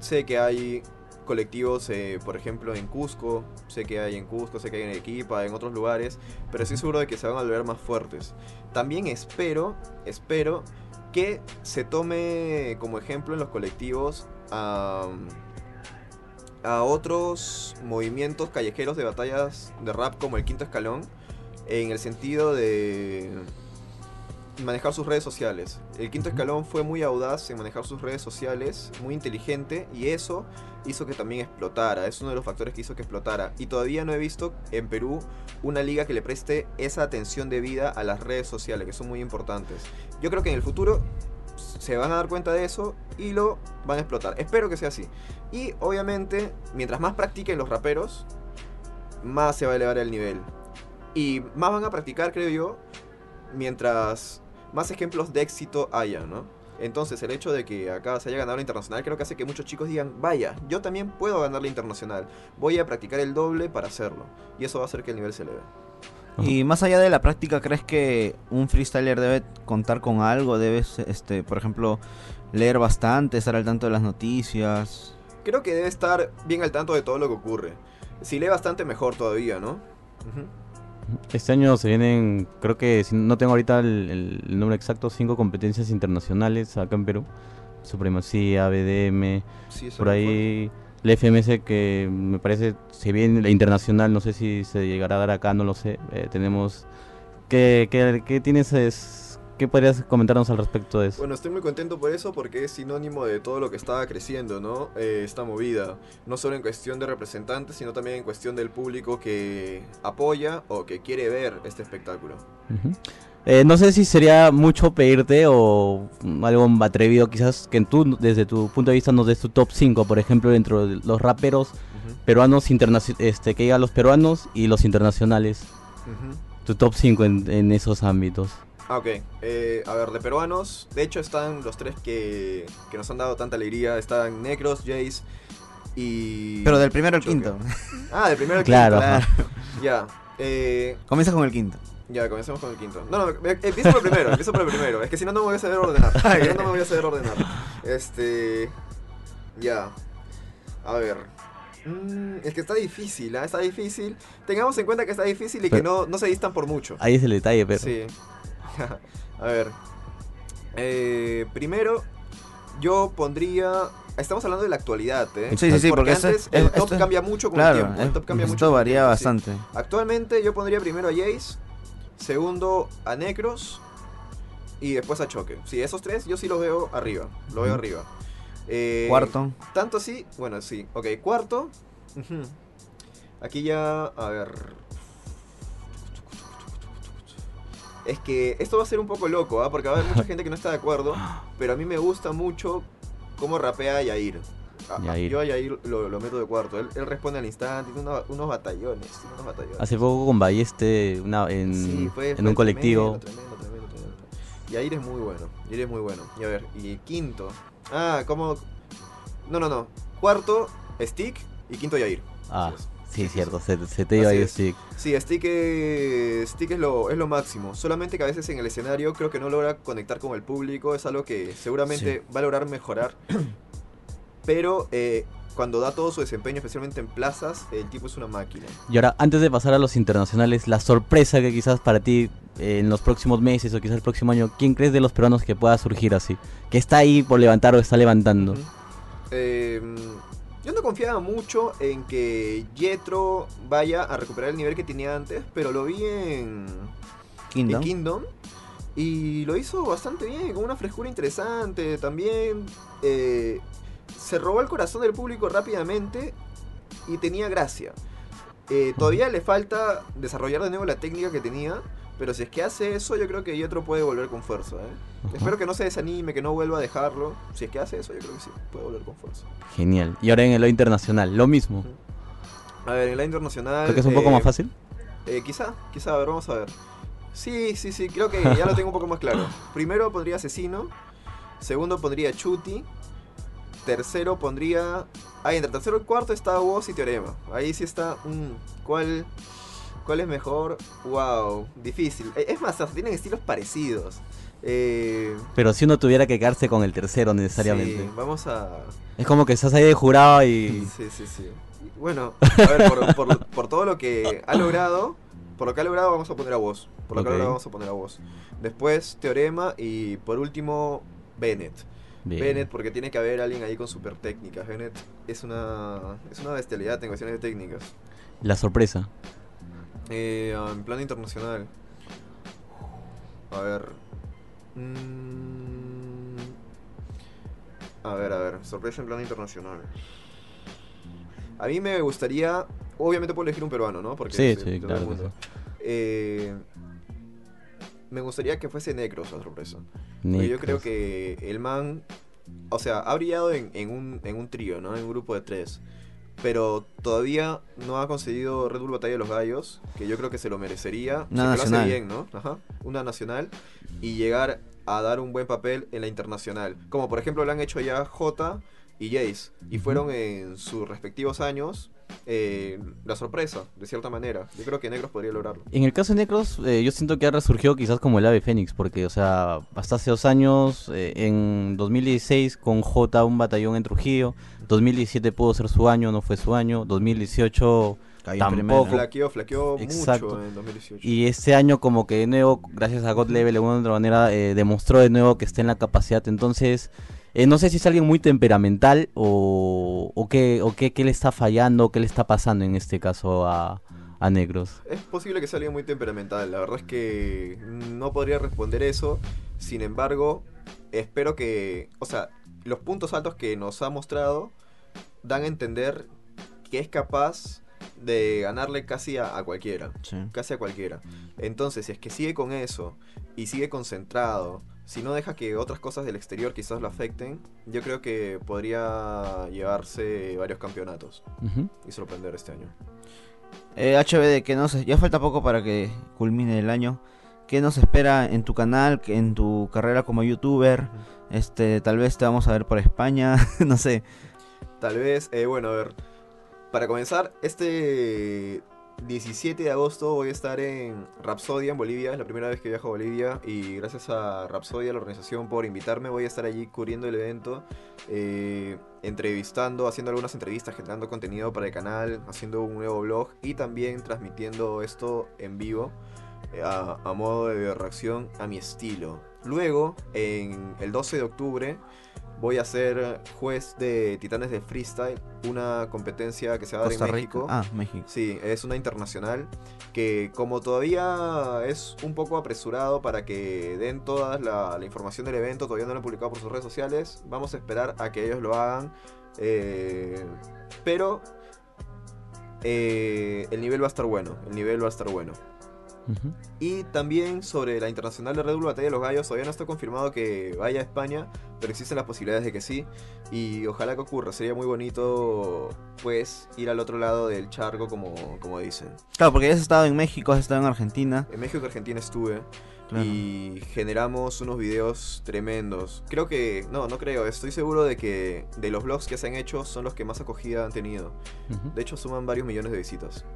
sé que hay colectivos, eh, por ejemplo, en Cusco, sé que hay en Cusco, sé que hay en Arequipa, en otros lugares, pero estoy seguro de que se van a volver más fuertes. También espero, espero que se tome como ejemplo en los colectivos a, a otros movimientos callejeros de batallas de rap como el Quinto Escalón, en el sentido de manejar sus redes sociales. El quinto escalón fue muy audaz en manejar sus redes sociales, muy inteligente, y eso hizo que también explotara. Es uno de los factores que hizo que explotara. Y todavía no he visto en Perú una liga que le preste esa atención de vida a las redes sociales, que son muy importantes. Yo creo que en el futuro se van a dar cuenta de eso y lo van a explotar. Espero que sea así. Y obviamente, mientras más practiquen los raperos, más se va a elevar el nivel. Y más van a practicar, creo yo, mientras más ejemplos de éxito haya, ¿no? Entonces el hecho de que acá se haya ganado la internacional creo que hace que muchos chicos digan, vaya, yo también puedo ganar la internacional, voy a practicar el doble para hacerlo. Y eso va a hacer que el nivel se eleve. Y más allá de la práctica, ¿crees que un freestyler debe contar con algo? ¿Debes, este, por ejemplo, leer bastante, estar al tanto de las noticias? Creo que debe estar bien al tanto de todo lo que ocurre. Si lee bastante, mejor todavía, ¿no? Ujú. Este año se vienen, creo que si no tengo ahorita el, el número exacto, cinco competencias internacionales acá en Perú. Supremacía, BDM, Sí, por ahí la FMS que me parece, si bien la internacional, no sé si se llegará a dar acá, no lo sé. eh, tenemos, ¿qué, qué, qué tienes, es, qué podrías comentarnos al respecto de eso? Bueno, estoy muy contento por eso porque es sinónimo de todo lo que está creciendo, ¿no? Eh, esta movida. No solo en cuestión de representantes, sino también en cuestión del público que apoya o que quiere ver este espectáculo. Eh, no sé si sería mucho pedirte o algo atrevido quizás que tú desde tu punto de vista nos des tu top 5, por ejemplo, dentro de los raperos peruanos internacio- este que diga los peruanos y los internacionales. Tu top 5 en, en esos ámbitos. Ah, ok. Eh, a ver, de peruanos, de hecho están los tres que, que nos han dado tanta alegría. Están Necros, Jace y... Pero del primero al quinto. Ah, del primero al Claro, quinto. ajá. Ya. Eh, Comienza con el quinto. ya, comencemos con el quinto. No, no, eh, empiezo por el primero, empiezo por el primero. Es que si no, no me voy a saber ordenar. Si no, no me voy a saber ordenar. Este... Ya. A ver. Mm, es que está difícil, ¿ah? Está difícil. Tengamos en cuenta que está difícil y que no, no se distan por mucho. Ahí es el detalle, pero Sí. a ver. Eh, primero, yo pondría. Estamos hablando de la actualidad, ¿eh? Sí, sí, sí, porque antes es- el top esto cambia mucho con Claro, el tiempo. El top cambia mucho esto el varía tiempo, sí. bastante. Actualmente yo pondría primero a Jace, segundo a Necros y después a Choque. Sí, esos tres yo sí los veo arriba. Lo veo arriba. Eh, Cuarto. Tanto así, bueno, sí. Ok, cuarto. Aquí ya, a ver. Es que esto va a ser un poco loco, ¿ah? Porque va a haber mucha gente que no está de acuerdo. Pero a mí me gusta mucho cómo rapea Yair. Yair. Yo a Yair lo, lo meto de cuarto. Él, él responde al instante, tiene una- unos batallones. Tiene unos batallones. hace poco con Balleste una, en, Sí, fue- en fue un colectivo. Tremendo, tremendo. Yair es muy bueno. Yair es muy bueno. Y a ver, y quinto. Ah, ¿cómo? No, no, no. Cuarto, Stick. Y quinto, Yair. Ah. Sí, sí, cierto, se, se te iba ahí stick. Sí, Stick, es, Stick es, lo, es lo máximo. Solamente que a veces en el escenario creo que no logra conectar con el público. Es algo que seguramente va a lograr mejorar. Pero eh, cuando da todo su desempeño, especialmente en plazas, el tipo es una máquina. Y ahora, antes de pasar a los internacionales, la sorpresa que quizás para ti eh, en los próximos meses o quizás el próximo año, ¿quién crees de los peruanos que pueda surgir así? Que está ahí por levantar o está levantando. Eh, yo no confiaba mucho en que Jetro vaya a recuperar el nivel que tenía antes, pero lo vi en, Kingdom. en Kingdom y lo hizo bastante bien, con una frescura interesante. También eh, se robó el corazón del público rápidamente y tenía gracia. Eh, todavía le falta desarrollar de nuevo la técnica que tenía, pero si es que hace eso, yo creo que Jetro puede volver con fuerza. ¿eh? Espero que no se desanime, que no vuelva a dejarlo. Si es que hace eso, yo creo que sí, puede volver con fuerza. Genial. Y ahora en el lo internacional, lo mismo. A ver, en la internacional. Creo que es un poco eh, más fácil. eh, quizá, quizá, a ver, vamos a ver. Sí, sí, sí, creo que ya lo tengo un poco más claro. Primero pondría Asesino. Segundo pondría Chuti. Tercero pondría. Ahí, entre tercero y cuarto está Woz y Teorema. Ahí sí está. mm, ¿Cuál? ¿Cuál es mejor? Wow, difícil. Eh, Es más, tienen estilos parecidos. Eh, Pero si uno tuviera que quedarse con el tercero necesariamente. sí, vamos a... Es como que estás ahí de jurado y... Sí, sí, sí. Bueno, a ver, por, por- por todo lo que ha logrado, por lo que ha logrado vamos a poner a vos. Por lo que ha logrado vamos a poner a vos. Después Teorema y por último Bennett. Bien. Bennett porque tiene que haber alguien ahí con super técnicas. Bennett es una, es una bestialidad en cuestiones de técnicas. La sorpresa. Eh, en plano internacional. A ver. Mm, a ver, a ver. Sorpresa en plano internacional. A mí me gustaría. Obviamente puedo elegir un peruano, ¿no? Porque Sí, sí, claro mundo. Eh, me gustaría que fuese Necros la sorpresa. Porque yo creo que el man. O sea, ha brillado en, en un, en un trío, ¿no? En un grupo de tres. Pero todavía no ha conseguido Red Bull Batalla de los Gallos, que yo creo que se lo merecería. Una si que lo nacional. hace bien, ¿no? Ajá. Una nacional. Y llegar a dar un buen papel en la internacional. Como por ejemplo lo han hecho ya J y Jace. Y fueron en sus respectivos años eh, la sorpresa, de cierta manera. Yo creo que Negros podría lograrlo. En el caso de Necros, eh, yo siento que ha resurgido quizás como el ave fénix, porque, o sea, hasta hace dos años, eh, en 2016 con J un batallón en Trujillo, 2017 pudo ser su año, no fue su año, 2018 Cayó Tampoco. Flaqueó, flaqueó Exacto. mucho en 2018. y este año como que de nuevo, gracias a God Level de alguna u otra manera, eh, demostró de nuevo que está en la capacidad, entonces... eh, no sé si es alguien muy temperamental o, o, qué, o qué, qué le está fallando, qué le está pasando en este caso a, a Negros. Es posible que sea alguien muy temperamental. La verdad es que no podría responder eso. Sin embargo, espero que. O sea, los puntos altos que nos ha mostrado dan a entender que es capaz de ganarle casi a, a cualquiera. Sí. Casi a cualquiera. Entonces, si es que sigue con eso y sigue concentrado, si no deja que otras cosas del exterior quizás lo afecten, yo creo que podría llevarse varios campeonatos y sorprender este año. Eh, HBD, que no sé, ya falta poco para que culmine el año. ¿Qué nos espera en tu canal, en tu carrera como youtuber? Este, tal vez te vamos a ver por España, no sé. Tal vez, eh, bueno, a ver. Para comenzar, este 17 de agosto voy a estar en Rapsodia, en Bolivia. Es la primera vez que viajo a Bolivia. Y gracias a Rapsodia, la organización, por invitarme. Voy a estar allí cubriendo el evento, eh, entrevistando, haciendo algunas entrevistas, generando contenido para el canal, haciendo un nuevo blog y también transmitiendo esto en vivo. A, a modo de reacción a mi estilo. Luego, en el 12 de octubre, voy a ser juez de Titanes de Freestyle, una competencia que se va a dar Costa en Rica. México. Ah, México. Sí, es una internacional que como todavía es un poco apresurado para que den toda la, la información del evento, todavía no lo han publicado por sus redes sociales, vamos a esperar a que ellos lo hagan. eh, pero eh, el nivel va a estar bueno, el nivel va a estar bueno. Y también sobre la internacional de Red Bull Batalla de los Gallos, todavía no está confirmado que vaya a España, pero existen las posibilidades de que sí. Y ojalá que ocurra, sería muy bonito pues ir al otro lado del charco como, como dicen. Claro, porque has estado en México, has estado en Argentina. En México y Argentina estuve Claro. y generamos unos videos tremendos. Creo que, no, no creo, estoy seguro de que de los vlogs que se han hecho son los que más acogida han tenido. De hecho suman varios millones de visitas.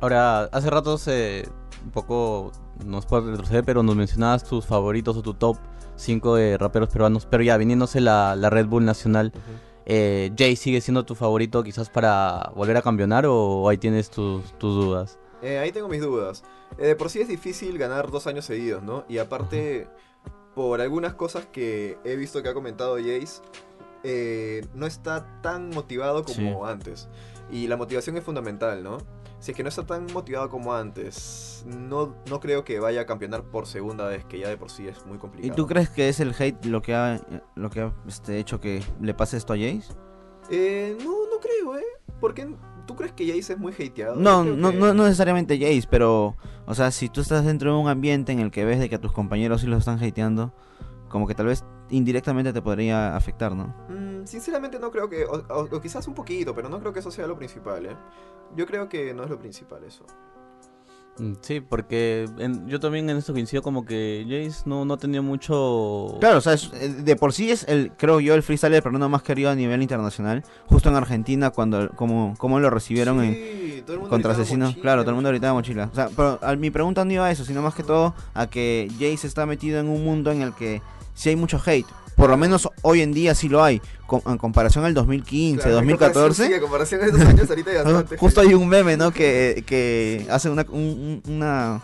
Ahora, hace rato se, un poco nos puede retroceder, pero nos mencionabas tus favoritos o tu top 5 de raperos peruanos. Pero ya, viniéndose la, la Red Bull Nacional, eh, ¿Jay sigue siendo tu favorito quizás para volver a campeonar o ahí tienes tus, tus dudas? Eh, ahí tengo mis dudas. Eh, de por sí es difícil ganar dos años seguidos, ¿no? Y aparte, por algunas cosas que he visto que ha comentado Jace, eh, no está tan motivado como Sí. antes. Y la motivación es fundamental, ¿no? Si es que no está tan motivado como antes, no, no creo que vaya a campeonar por segunda vez, que ya de por sí es muy ¿Y complicado. tú crees que es el hate lo que ha, lo que ha este, hecho que le pase esto a Jace? Eh, no, no creo, ¿eh? Porque tú crees que Jace es muy hateado. No, no, que- no, no necesariamente Jace, pero, o sea, si tú estás dentro de un ambiente en el que ves de que a tus compañeros sí los están hateando, como que tal vez indirectamente te podría afectar, ¿no? Mm, sinceramente no creo que, o, o- o quizás un poquito, pero no creo que eso sea lo principal, ¿eh? Yo creo que no es lo principal eso. Mm, Sí, porque en- yo también en esto coincido como que Jace no, no tenía mucho... Claro, o sea, es- eh, de por sí es el, creo yo, el freestyler peruano más querido a nivel internacional, justo en Argentina, cuando, como, como lo recibieron en, Sí, Sí, todo el mundo contra asesinos. mochila, Claro, todo el mundo gritaba mochila. O sea, pero a- mi pregunta no iba a eso, sino más que todo a que Jace está metido en un mundo en el que sí hay mucho hate. Por lo menos hoy en día sí lo hay. con- en comparación al 2015, Claro, en comparación- 2014. Sí, en comparación a estos años, ahorita hay Ah, bastante. Justo hay un meme, ¿no? Que, que hace una, un- un- una,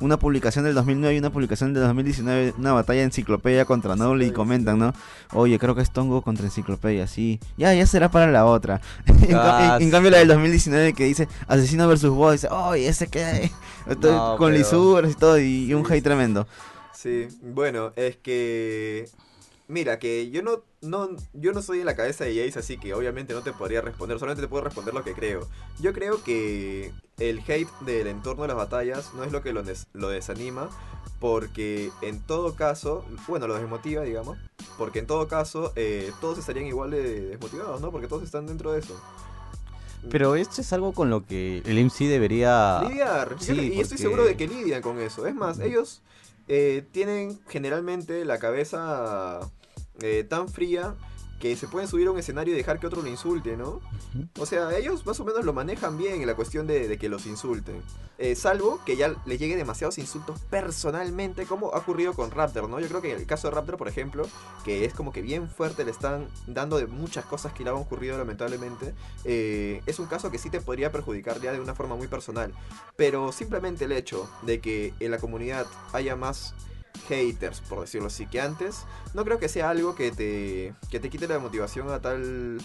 una publicación del 2009 y una publicación del 2019, una batalla de enciclopedia contra Noble y Sí, comentan, ¿no? Oye, creo que es Tongo contra enciclopedia, sí. Ya, ya será para la otra. en, en cambio la del 2019 que dice Asesino versus Boy, dice, oye, ese que... No, con pero- lisuras y todo, y, y un Sí. hate tremendo. Sí, bueno, es que. Mira, que yo no, no, yo no soy en la cabeza de Jace, así que obviamente no te podría responder, solamente te puedo responder lo que creo. Yo creo que el hate del entorno de las batallas no es lo que lo, des- lo desanima, porque en todo caso, bueno, lo desmotiva, digamos, porque en todo caso eh, todos estarían igual de desmotivados, ¿no? Porque todos están dentro de eso. Pero esto es algo con lo que el MC debería... lidiar. sí, y estoy seguro de que lidian con eso. Es más, ellos eh, tienen generalmente la cabeza eh, tan fría que se pueden subir a un escenario y dejar que otro lo insulte, ¿no? O sea, ellos más o menos lo manejan bien en la cuestión de, de que los insulten. Eh, salvo que ya les llegue demasiados insultos personalmente, como ha ocurrido con Raptor, ¿no? Yo creo que en el caso de Raptor, por ejemplo, que es como que bien fuerte, le están dando de muchas cosas que le han ocurrido lamentablemente, eh, es un caso que sí te podría perjudicar ya de una forma muy personal. Pero simplemente el hecho de que en la comunidad haya más haters, por decirlo así, que antes, no creo que sea algo que te, que te quite la motivación a tal...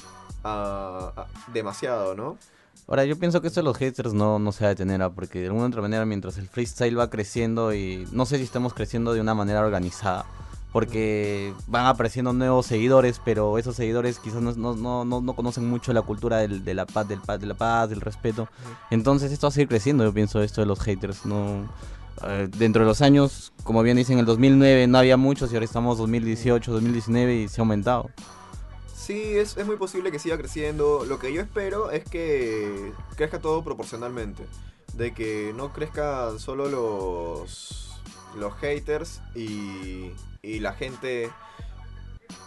a- a- demasiado, ¿no? Ahora, yo pienso que esto de los haters no, no se va a detener, ¿ah? porque de alguna otra manera, mientras el freestyle va creciendo y no sé si estamos creciendo de una manera organizada, porque van apareciendo nuevos seguidores, pero esos seguidores quizás no, no, no, no- no conocen mucho la cultura del- de la paz, del paz, de la paz, del respeto. Entonces esto va a seguir creciendo, yo pienso, esto de los haters. No, eh, dentro de los años, como bien dicen, en el 2009 no había muchos y ahora estamos 2018, 2019 y se ha aumentado. Sí, es, es muy posible que siga creciendo. Lo que yo espero es que crezca todo proporcionalmente. De que no crezcan solo los, los haters y, y la gente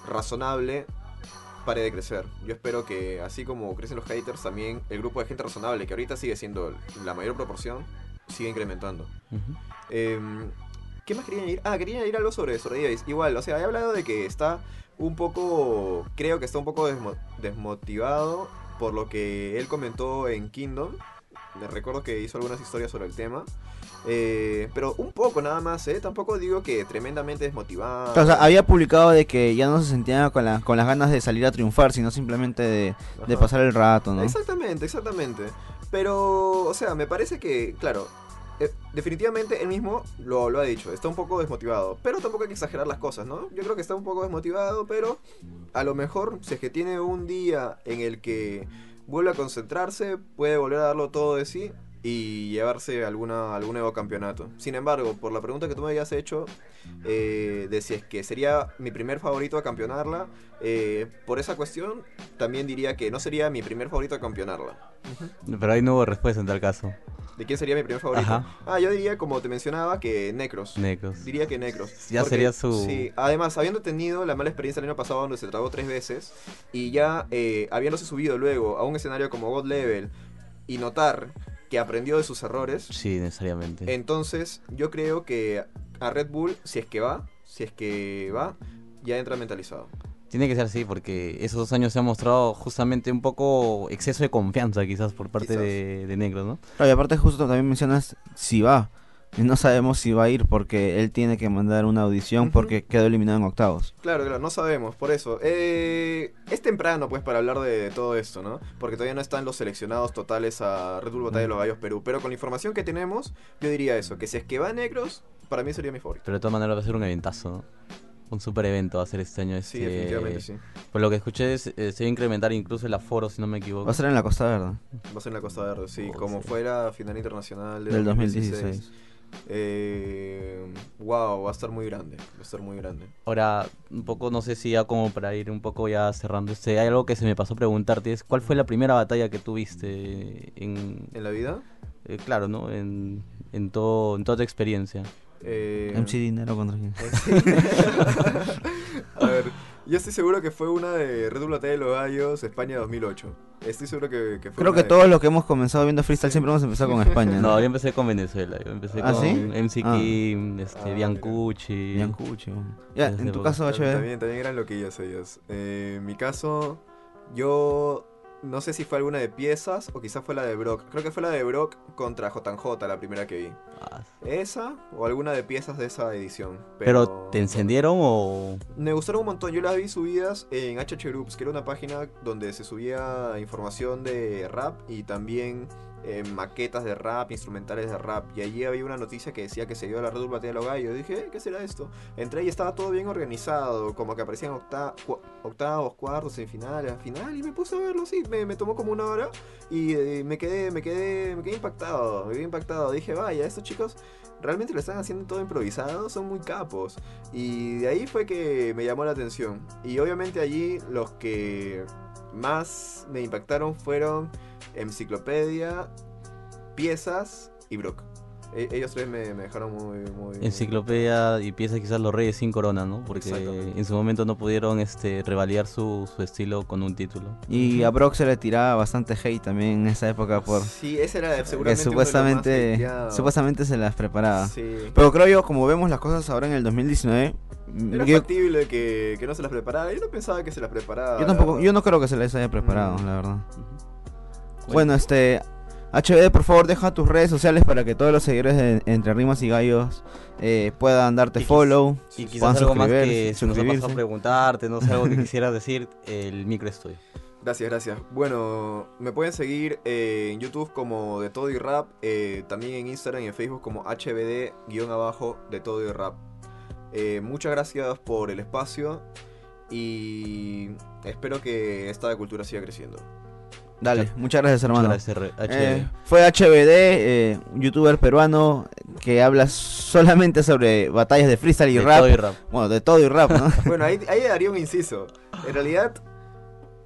razonable pare de crecer. Yo espero que así como crecen los haters, también el grupo de gente razonable, que ahorita sigue siendo la mayor proporción, sigue incrementando. Ujú. Em, ¿Qué más querían ir? Ah, querían ir algo sobre, sobre Davis. Igual, o sea, he hablado de que está un poco. Creo que está un poco desmo- desmotivado por lo que él comentó en Kingdom. Me recuerdo que hizo algunas historias sobre el tema. Eh, pero un poco nada más, ¿eh? Tampoco digo que tremendamente desmotivado. O sea, había publicado de que ya no se sentía con, la- con las ganas de salir a triunfar, sino simplemente de, de pasar el rato, ¿no? Exactamente, exactamente. Pero, o sea, me parece que, claro, eh, definitivamente él mismo lo, lo ha dicho, está un poco desmotivado. Pero tampoco hay que exagerar las cosas, ¿no? Yo creo que está un poco desmotivado, pero a lo mejor, si es que tiene un día en el que vuelve a concentrarse, puede volver a darlo todo de sí y llevarse alguna, algún nuevo campeonato. Sin embargo, por la pregunta que tú me habías hecho, eh, de si es que sería mi primer favorito a campeonarla, eh, por esa cuestión también diría que no sería mi primer favorito a campeonarla. Pero ahí no hubo respuesta en tal caso. ¿De quién sería mi primer favorito? Ajá. Ah, yo diría, como te mencionaba, que Necros. Necros. Diría que Necros. Ya sería su- Sí, además, habiendo tenido la mala experiencia el año pasado donde se tragó tres veces y ya eh, habiéndose subido luego a un escenario como God Level y notar que aprendió de sus errores, Sí, necesariamente. entonces yo creo que a Red Bull, si es que va, si es que va, ya entra mentalizado. Tiene que ser así porque esos dos años se ha mostrado justamente un poco exceso de confianza quizás por parte Quizás. de, de Negros, ¿no? Claro, y aparte justo también mencionas si va. No sabemos si va a ir porque él tiene que mandar una audición porque quedó eliminado en octavos. Claro, claro, no sabemos, por eso. Eh, es temprano, pues, para hablar de todo esto, ¿no? Porque todavía no están los seleccionados totales a Red Bull Batalla de los Gallos Perú. Pero con la información que tenemos, yo diría eso, que si es que va Negros, para mí sería mi favorito. Pero de todas maneras va a ser un eventazo, ¿no? Un super evento va a ser este año. Sí, este- definitivamente sí. Por lo que escuché, es- eh, se va a incrementar incluso el aforo, si no me equivoco. Va a ser en la Costa Verde Va a ser en la Costa Verde, sí, Oh, como sí. fue la final internacional de del 2016. Eh, wow, va a estar muy grande, va a estar muy grande. Ahora, un poco, no sé si ya como para ir un poco ya cerrando este, hay algo que se me pasó preguntarte, es ¿cuál fue la primera batalla que tuviste en, ¿En la vida? eh, claro, ¿no? En, en, todo, en toda tu experiencia. Eh, MC Dinero contra quién. a ver, Yo estoy seguro que fue una de Red Bull Batalla de los Gallos, España 2008. Estoy seguro que, que fue Creo una que de- todos los que hemos comenzado viendo freestyle siempre hemos empezado con España. No, ¿no? yo empecé con Venezuela, yo empecé ¿Ah, con sí? MC Ah. Kim, este, Ah. Biancucci. Biancucci. Ya, en tu caso, También, HB. también, también eran loquillas ellos. Eh, en mi caso, yo no sé si fue alguna de piezas o quizás fue la de Brock. Creo que fue la de Brock contra JJ, la primera que vi. Ah, ¿Esa o alguna de piezas de esa edición? Pero, ¿te encendieron o...? Me gustaron un montón. Yo las vi subidas en HH Groups, que era una página donde se subía información de rap y también eh, maquetas de rap, instrumentales de rap. Y allí había una noticia que decía que se dio la Red Bull Batalla de los Gallos. Dije, "Eh, ¿qué será esto? Entré y estaba todo bien organizado, como que aparecían octavos, cuartos, semifinales, final. Y me puse a verlo así. Me, me tomó como una hora y eh, me quedé, me quedé, me quedé impactado. Me quedé impactado. Dije, vaya, estos chicos realmente lo están haciendo todo improvisado, son muy capos. Y de ahí fue que me llamó la atención. Y obviamente allí los que más me impactaron fueron Enciclopedia, Piezas y Brock. E- ellos tres me, me dejaron muy, muy... Enciclopedia y piezas quizás los Reyes sin corona, ¿no? Porque en su momento no pudieron este, revalidar su, su estilo con un título. Y a Brock se le tiraba bastante hate también en esa época por Sí, ese era que seguramente uno de los más supuestamente hateados. supuestamente se las preparaba. Sí. Pero creo yo, como vemos las cosas ahora en el 2019, Era yo, factible que, que no se las preparara. Yo no pensaba que se las preparara. yo tampoco, yo no creo que se les haya preparado, Mm. la verdad. Ujú. Bueno, este HBD, por favor, deja tus redes sociales para que todos los seguidores de Entre Rimas y Gallos eh, puedan darte Y follow. Y quizás algo más que se nos ha pasado a preguntarte, no sé, algo que quisieras decir, el micro es tuyo. Gracias, gracias. Bueno, me pueden seguir eh, en YouTube como De Todo y Rap, eh, también en Instagram y en Facebook como HBD-abajo De Todo y Rap. Eh, muchas gracias por el espacio y espero que esta cultura siga creciendo. Dale, muchas gracias, hermano. Gracias, Eh, fue HBD, eh, un youtuber peruano que habla solamente sobre batallas de freestyle y De rap. todo y rap. Bueno, de todo y rap, ¿no? Bueno, ahí, ahí daría un inciso. En realidad,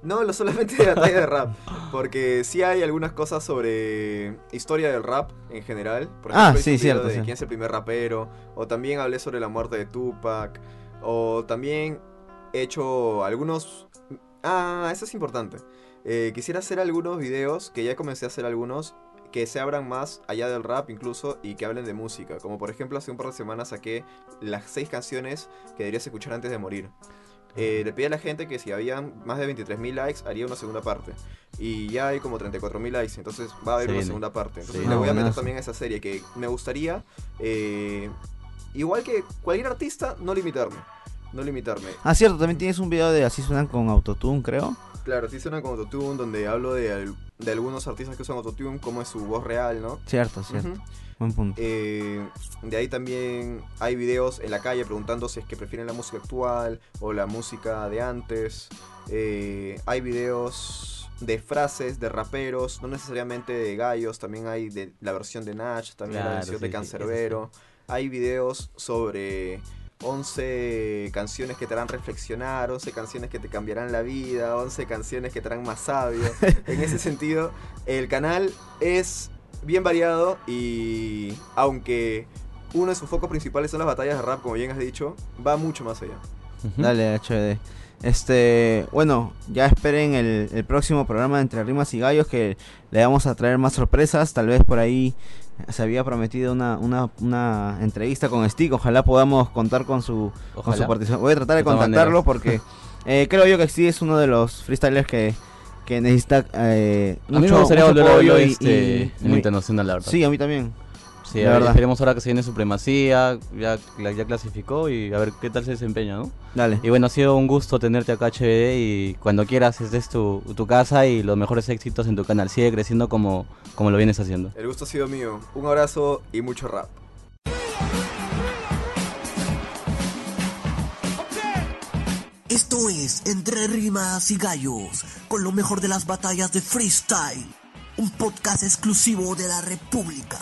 no lo solamente de batalla de rap, porque sí hay algunas cosas sobre historia del rap en general. Por Ah, hice sí, un video cierto, De sí. quién es el primer rapero, o también hablé sobre la muerte de Tupac, o también he hecho algunos... Ah, eso es importante. Eh, quisiera hacer algunos videos, que ya comencé a hacer algunos, que se abran más allá del rap incluso y que hablen de música. Como por ejemplo hace un par de semanas saqué las seis canciones que deberías escuchar antes de morir. Eh, le pedí a la gente que si habían más de 23.000 likes haría una segunda parte. Y ya hay como 34.000 likes, entonces va a haber una segunda parte. Entonces Sí. le voy a meter también a esa serie que me gustaría, eh, igual que cualquier artista, no limitarme. No limitarme. Ah, cierto, también tienes un video de así suenan con autotune, creo. Claro, sí suena con autotune, donde hablo de, al- de algunos artistas que usan autotune, cómo es su voz real, ¿no? Cierto, cierto. Buen punto. Eh, de ahí también hay videos en la calle preguntando si es que prefieren la música actual o la música de antes. Eh, hay videos de frases de raperos, no necesariamente de gallos, también hay de la versión de Nach, también la versión sí, de sí, Cancerbero. Hay videos sobre 11 canciones que te harán reflexionar, 11 canciones que te cambiarán la vida, 11 canciones que te harán más sabio. en ese sentido, el canal es bien variado y aunque uno de sus focos principales son las batallas de rap, como bien has dicho, va mucho más allá. Dale, HBD. Este, bueno, ya esperen el, el próximo programa de Entre Rimas y Gallos que le vamos a traer más sorpresas. Tal vez por ahí se había prometido una, una, una entrevista con Stick. Ojalá podamos contar con su, con su participación. Voy a tratar de contactarlo porque eh, creo yo que Stick es uno de los freestylers que, que necesita eh, A mí mucho- me gustaría mucho volver a verlo este, y en internacional, la verdad. Sí, a mí también. Sí, la a ver, verdad. esperemos ahora que se viene supremacía, ya, ya clasificó y a ver qué tal se desempeña, ¿no? Dale. Y bueno, ha sido un gusto tenerte acá, HBD, y cuando quieras, esta es tu, tu casa y los mejores éxitos en tu canal. Sigue creciendo como, como lo vienes haciendo. El gusto ha sido mío. Un abrazo y mucho rap. Esto es Entre Rimas y Gallos, con lo mejor de las batallas de freestyle. Un podcast exclusivo de la República.